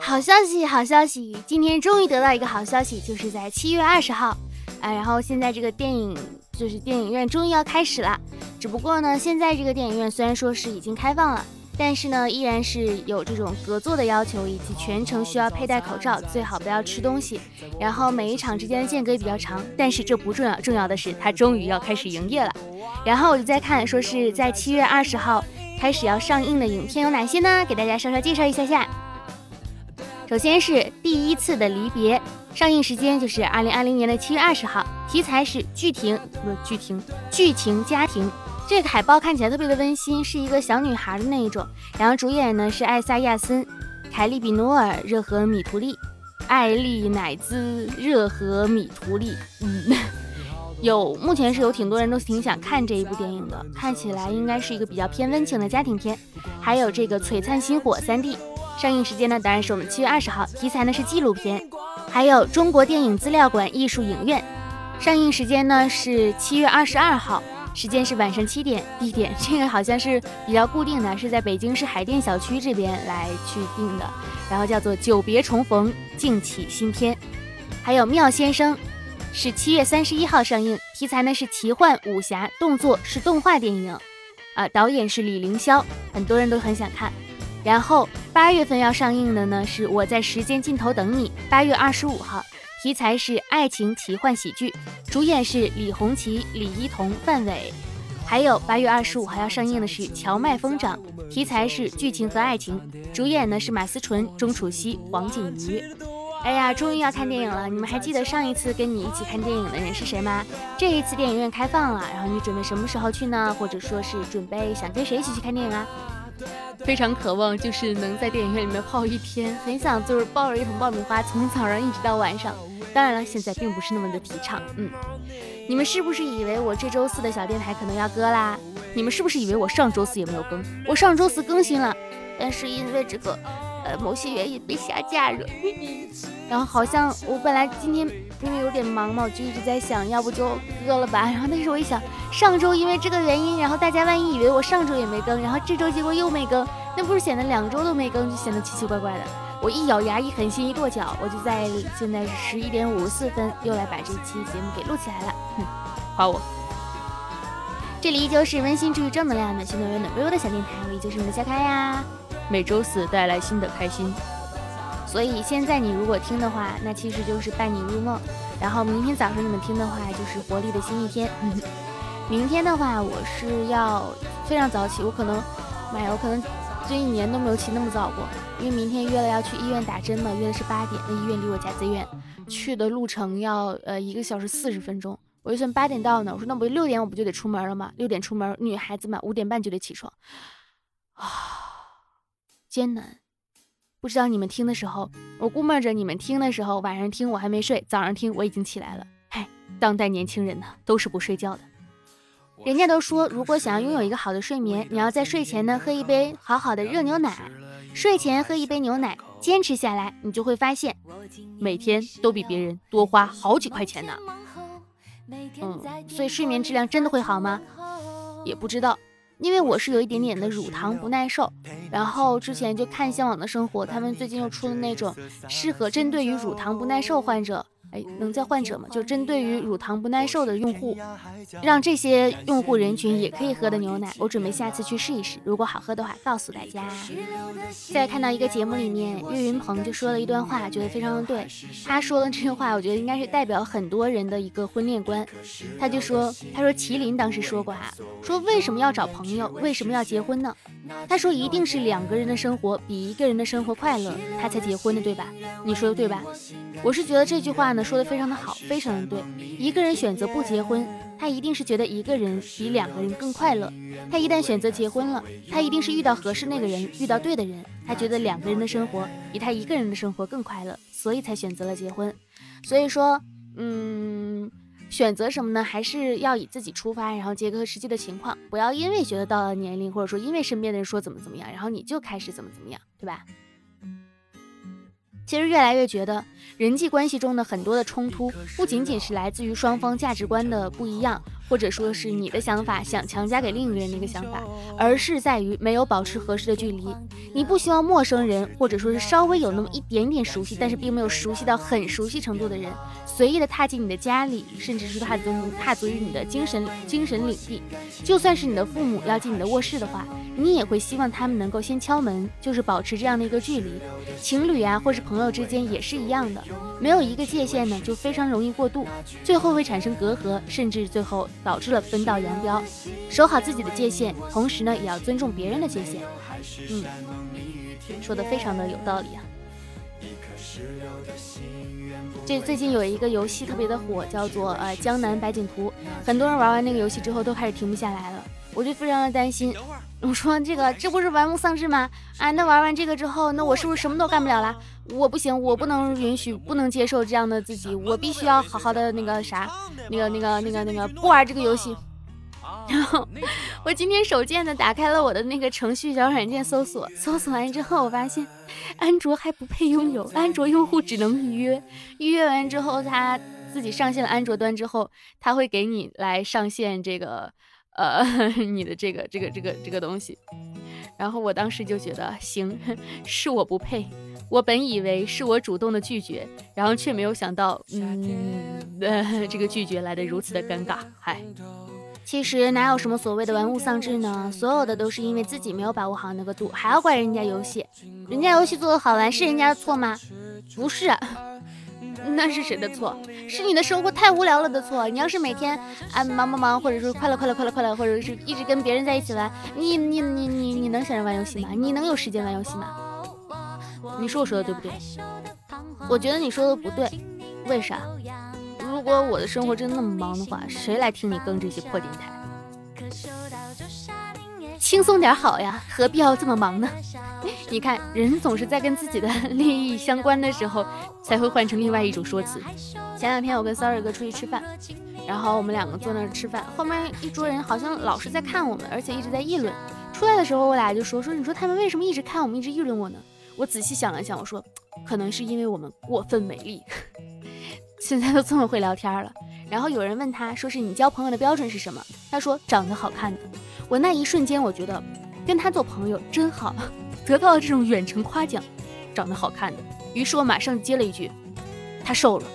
好消息，好消息！今天终于得到一个好消息，就是在七月二十号，啊，然后现在这个电影就是电影院终于要开始了。只不过呢，现在这个电影院虽然说是已经开放了，但是呢，依然是有这种隔座的要求，以及全程需要佩戴口罩，最好不要吃东西。然后每一场之间的间隔也比较长，但是这不重要，重要的是它终于要开始营业了。然后我就在看，说是在七月二十号开始要上映的影片有哪些呢？给大家稍稍介绍一下下。首先是第一次的离别，上映时间就是二零二零年的七月二十号，题材是剧情不是剧情剧情家庭。这个海报看起来特别的温馨，是一个小女孩的那一种。然后主演呢是艾萨亚森、凯利比诺尔、热河米图利、艾丽乃兹、热河米图利。嗯，有目前是有挺多人都挺想看这一部电影的，看起来应该是一个比较偏温情的家庭片。还有这个璀璨星火三 D。上映时间呢，当然是我们七月二十号。题材呢是纪录片，还有中国电影资料馆艺术影院。上映时间呢是七月二十二号，时间是晚上七点。地点 这个好像是比较固定的，是在北京市海淀小区这边来去定的。然后叫做久别重逢，敬启新篇。还有妙先生，是七月三十一号上映。题材呢是奇幻武侠动作，是动画电影。啊，导演是李凌霄，很多人都很想看。然后八月份要上映的呢是我在时间尽头等你，八月二十五号，题材是爱情奇幻喜剧，主演是李红旗、李一桐、范伟。还有八月二十五号要上映的是荞麦疯长，题材是剧情和爱情，主演呢是马思纯、钟楚曦、黄景瑜。哎呀，终于要看电影了！你们还记得上一次跟你一起看电影的人是谁吗？这一次电影院开放了，然后你准备什么时候去呢？或者说是准备想跟谁一起去看电影啊？非常渴望，就是能在电影院里面泡一天，很想就是抱着一桶爆米花，从早上一直到晚上。当然了，现在并不是那么的提倡。嗯，你们是不是以为我这周四的小电台可能要割啦？你们是不是以为我上周四也没有更？我上周四更新了，但是因为这个。呃，某些原因被下架了，然后好像我本来今天因为有点忙嘛，我就一直在想，要不就割了吧。然后但是我一想，上周因为这个原因，然后大家万一以为我上周也没更，然后这周结果又没更，那不是显得两周都没更，就显得奇奇怪怪的。我一咬牙，一狠心，一跺脚，我就在现在是十一点五十四分，又来把这期节目给录起来了。哼，夸我。这里依旧是温馨治愈正能量的、新暖胃暖微微的小电台，我依旧是你的小开呀。每周四带来新的开心，所以现在你如果听的话，那其实就是伴你入梦。然后明天早上你们听的话，就是活力的新一天。明天的话，我是要非常早起，我可能，妈呀，我可能这一年都没有起那么早过。因为明天约了要去医院打针嘛，约的是八点，那医院离我家贼远，去的路程要呃一个小时四十分钟。我就算八点到呢，我说那不六点我不就得出门了吗？六点出门，女孩子嘛，五点半就得起床啊。艰难，不知道你们听的时候，我估摸着你们听的时候，晚上听我还没睡，早上听我已经起来了。嗨，当代年轻人呢，都是不睡觉的。人家都说，如果想要拥有一个好的睡眠，你要在睡前呢喝一杯好好的热牛奶。睡前喝一杯牛奶，坚持下来，你就会发现，每天都比别人多花好几块钱呢。嗯，所以睡眠质量真的会好吗？也不知道。因为我是有一点点的乳糖不耐受，然后之前就看《向往的生活》，他们最近又出了那种适合针对于乳糖不耐受患者。哎，能叫患者吗？就针对于乳糖不耐受的用户，让这些用户人群也可以喝的牛奶。我准备下次去试一试，如果好喝的话，告诉大家。在看到一个节目里面，岳云鹏就说了一段话，觉得非常的对。他说的这句话，我觉得应该是代表很多人的一个婚恋观。他就说，他说麒麟当时说过啊，说为什么要找朋友，为什么要结婚呢？他说一定是两个人的生活比一个人的生活快乐，他才结婚的，对吧？你说的对吧？我是觉得这句话说的非常的好，非常的对。一个人选择不结婚，他一定是觉得一个人比两个人更快乐。他一旦选择结婚了，他一定是遇到合适那个人，遇到对的人，他觉得两个人的生活比他一个人的生活更快乐，所以才选择了结婚。所以说，嗯。选择什么呢？还是要以自己出发，然后结合实际的情况，不要因为觉得到了年龄，或者说因为身边的人说怎么怎么样，然后你就开始怎么怎么样，对吧？其实越来越觉得人际关系中的很多的冲突，不仅仅是来自于双方价值观的不一样，或者说是你的想法想强加给另一个人的一个想法，而是在于没有保持合适的距离。你不希望陌生人，或者说是稍微有那么一点点熟悉，但是并没有熟悉到很熟悉程度的人，随意的踏进你的家里，甚至是踏足踏足于你的精神精神领地。就算是你的父母要进你的卧室的话，你也会希望他们能够先敲门，就是保持这样的一个距离。情侣啊，或是朋友之间也是一样的，没有一个界限呢，就非常容易过度，最后会产生隔阂，甚至最后导致了分道扬镳。守好自己的界限，同时呢，也要尊重别人的界限。嗯，说的非常的有道理啊。这最近有一个游戏特别的火，叫做呃《江南百景图》，很多人玩完那个游戏之后都开始停不下来了，我就非常的担心。我说这个这不是玩物丧志吗？啊，那玩完这个之后，那我是不是什么都干不了了？我不行，我不能允许，不能接受这样的自己，我必须要好好的那个啥，那个那个那个那个不玩这个游戏。然后我今天手贱的打开了我的那个程序小软件搜索，搜索完之后我发现安卓还不配拥有，安卓用户只能预约，预约完之后他自己上线了安卓端之后，他会给你来上线这个呃 你的这个这个这个这个东西。然后我当时就觉得行，是我不配，我本以为是我主动的拒绝，然后却没有想到，嗯，呃，这个拒绝来的如此的尴尬，嗨。其实哪有什么所谓的玩物丧志呢？所有的都是因为自己没有把握好那个度，还要怪人家游戏？人家游戏做的好玩是人家的错吗？不是，那是谁的错？是你的生活太无聊了的错。你要是每天啊忙忙忙，或者说快乐快乐快乐快乐，或者是一直跟别人在一起玩，你你你你你能想着玩游戏吗？你能有时间玩游戏吗？你说我说的对不对？我觉得你说的不对，为啥？如果我的生活真的那么忙的话，谁来听你更这些破电台？轻松点好呀，何必要这么忙呢？你看，人总是在跟自己的 利益相关的时候，才会换成另外一种说辞。前两天我跟 Sorry 哥出去吃饭，然后我们两个坐那儿吃饭，后面一桌人好像老是在看我们，而且一直在议论。出来的时候，我俩就说说，你说他们为什么一直看我们，一直议论我呢？我仔细想了想，我说，可能是因为我们过分美丽。现在都这么会聊天了，然后有人问他说：“是你交朋友的标准是什么？”他说：“长得好看的。”我那一瞬间，我觉得跟他做朋友真好，得到了这种远程夸奖，长得好看的。于是我马上接了一句：“他瘦了。”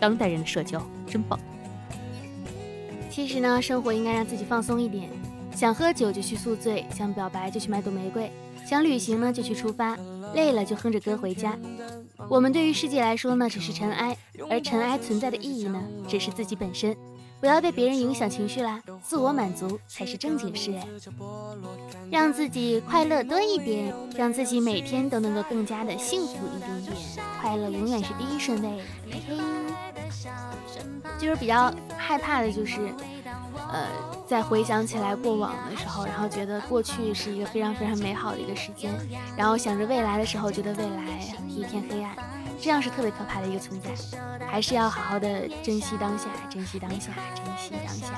当代人的社交真棒。其实呢，生活应该让自己放松一点，想喝酒就去宿醉，想表白就去买朵玫瑰，想旅行呢就去出发，累了就哼着歌回家。我们对于世界来说呢，只是尘埃，而尘埃存在的意义呢，只是自己本身。不要被别人影响情绪啦，自我满足才是正经事。让自己快乐多一点，让自己每天都能够更加的幸福一点点。快乐永远是第一顺位，嘿嘿。就是比较害怕的，就是，呃，在回想起来过往的时候，然后觉得过去是一个非常非常美好的一个时间，然后想着未来的时候，觉得未来一片黑暗，这样是特别可怕的一个存在。还是要好好的珍惜当下，珍惜当下，珍惜当下。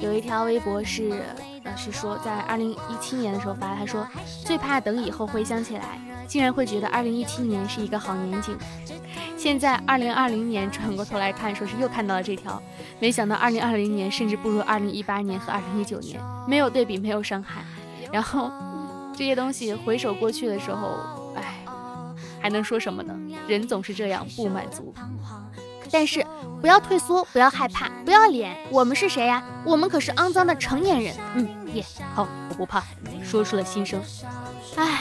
有一条微博是，呃，是说在二零一七年的时候发，他说最怕等以后回想起来，竟然会觉得二零一七年是一个好年景。现在二零二零年转过头来看，说是又看到了这条，没想到二零二零年甚至不如二零一八年和二零一九年，没有对比，没有伤害。然后这些东西回首过去的时候，还能说什么呢？人总是这样，不满足。但是不要退缩，不要害怕，不要脸。我们是谁呀？我们可是肮脏的成年人。嗯，耶，好，我不怕，说出了心声。哎，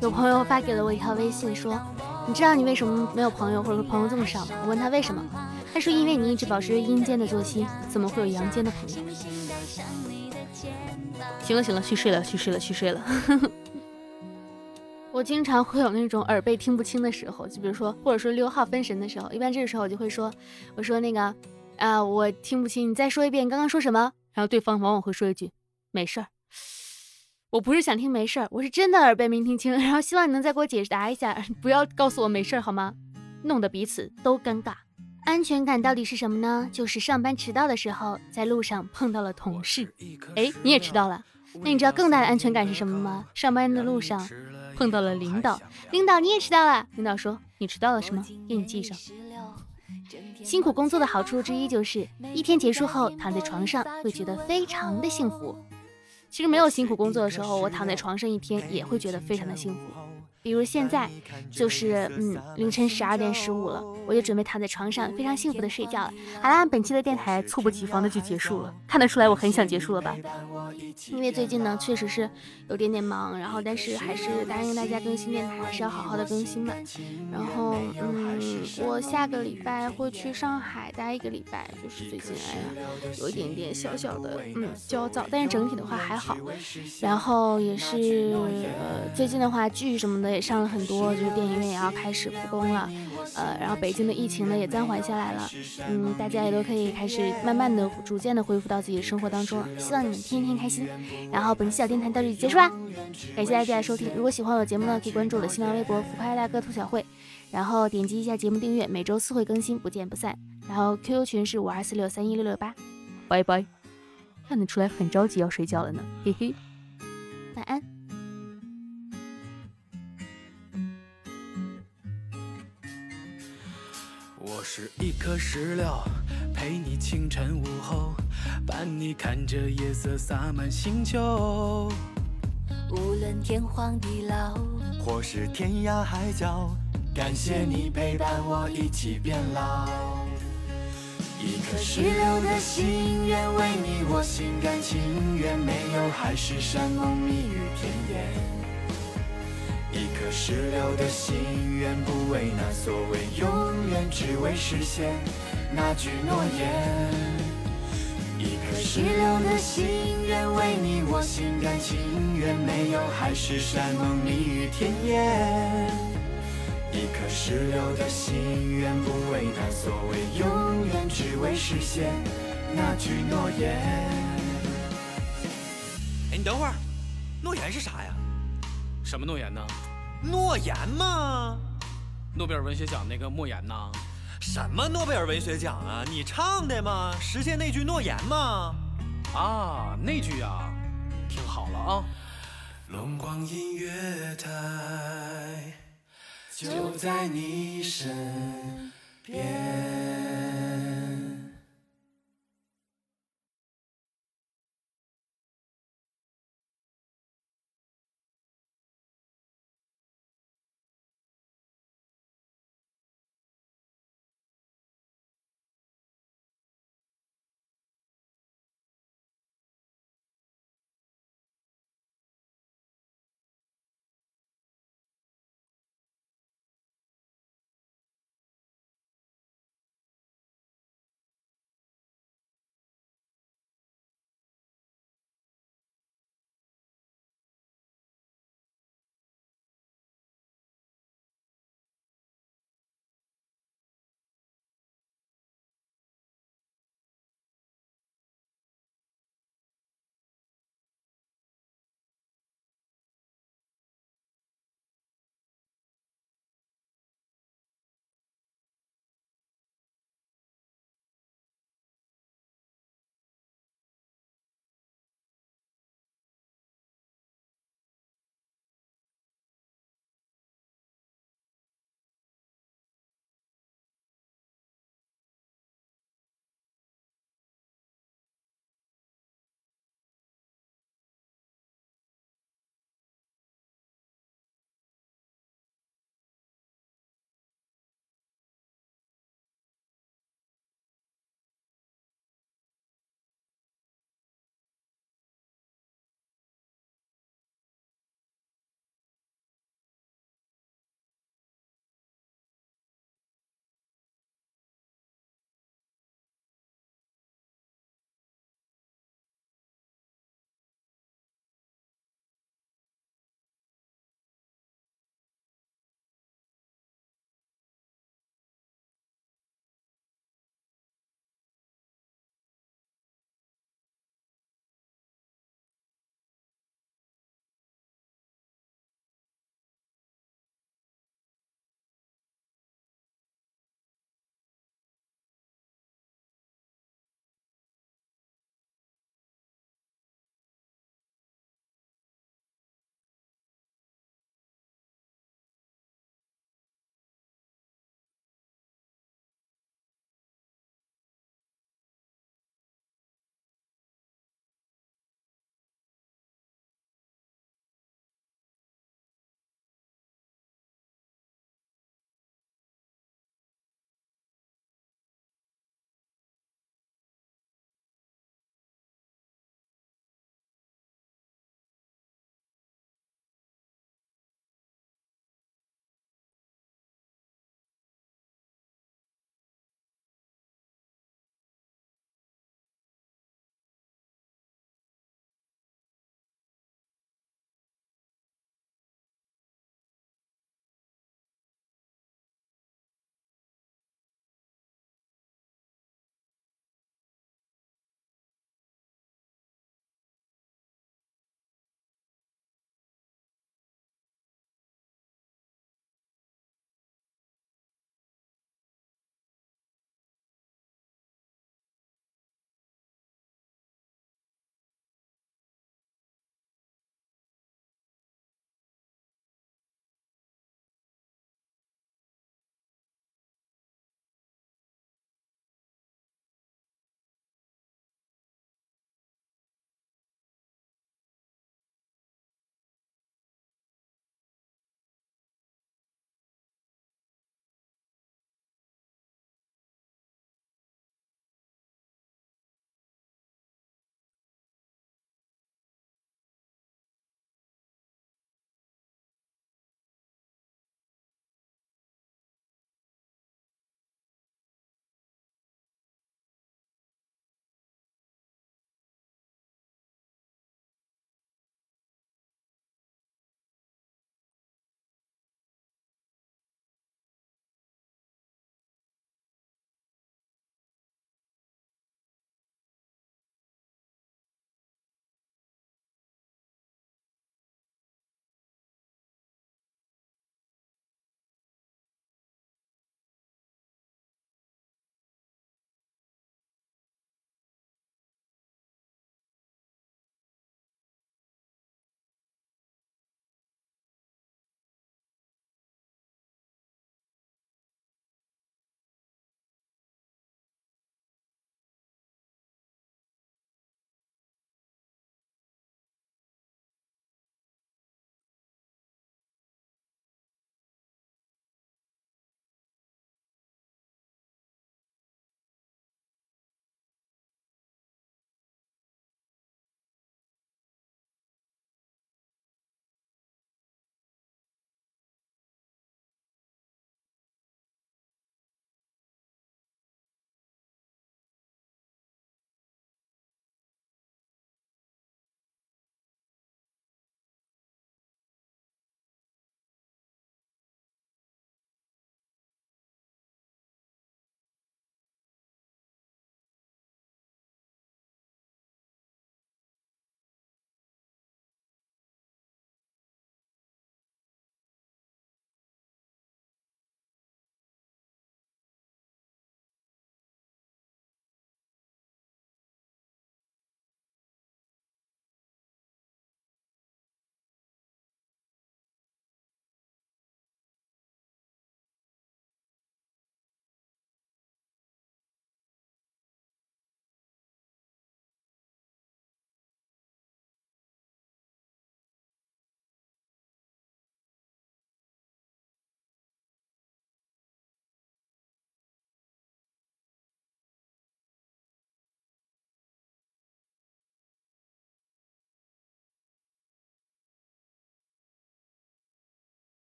有朋友发给了我一条微信，说。你知道你为什么没有朋友，或者说朋友这么少吗？我问他为什么，他说因为你一直保持着阴间的作息，怎么会有阳间的朋友？行了行了，去睡了去睡了去睡了。我经常会有那种耳背听不清的时候，就比如说，或者说六号分神的时候，一般这个时候我就会说，我说那个啊，我听不清，你再说一遍你刚刚说什么？然后对方往往会说一句没事儿。我不是想听没事儿，我是真的耳背没听清，然后希望你能再给我解答一下，不要告诉我没事儿好吗？弄得彼此都尴尬。安全感到底是什么呢？就是上班迟到的时候，在路上碰到了同事，哎，你也迟到了，那你知道更大的安全感是什么吗？上班的路上碰到了领导，领导你也迟到了，领导说你迟到了是吗？给你记上。辛苦工作的好处之一就是一天结束后躺在床上会觉得非常的幸福。其实没有辛苦工作的时候，我躺在床上一天也会觉得非常的幸福。比如现在就是嗯凌晨十二点十五了，我就准备躺在床上非常幸福的睡觉了。好啦，本期的电台猝不及防的就结束了，看得出来我很想结束了吧？因为最近呢确实是有点点忙，然后但是还是答应大家更新电台还是要好好的更新嘛。然后嗯我下个礼拜会去上海待一个礼拜，就是最近哎呀有一点点小小的嗯焦躁，但是整体的话还好。然后也是呃最近的话剧什么的。也上了很多，就是电影院也要开始复工了，呃，然后北京的疫情呢也暂缓下来了，嗯，大家也都可以开始慢慢的、逐渐的恢复到自己的生活当中了。希望你们天天开心。然后本期小电台到这里结束啦，感谢大家的收听。如果喜欢我的节目呢，可以关注我的新浪微博“浮夸大哥兔小慧”，然后点击一下节目订阅，每周四会更新，不见不散。然后 QQ 群是五二四六三一六六八，拜拜。看得出来很着急要睡觉了呢，嘿嘿，晚安。是一颗石榴，陪你清晨午后，伴你看着夜色洒满星球。无论天荒地老，或是天涯海角，感谢你陪伴我一起变老。一颗石榴的心，愿为你我心甘情愿，没有海誓山盟蜜语甜言。一颗石榴的心，愿不为那所谓永远，只为实现那句诺言。一颗石榴的心，愿为你我心甘情愿，没有海誓山盟蜜语甜言。一颗石榴的心，愿不为那所谓永远，只为实现那句诺言。哎，你等会儿，诺言是啥呀？什么诺言呢？诺言吗？诺贝尔文学奖那个莫言呐？什么诺贝尔文学奖啊？你唱的吗？实现那句诺言吗？啊，那句啊，听好了啊。龙光音乐台，就在你身边。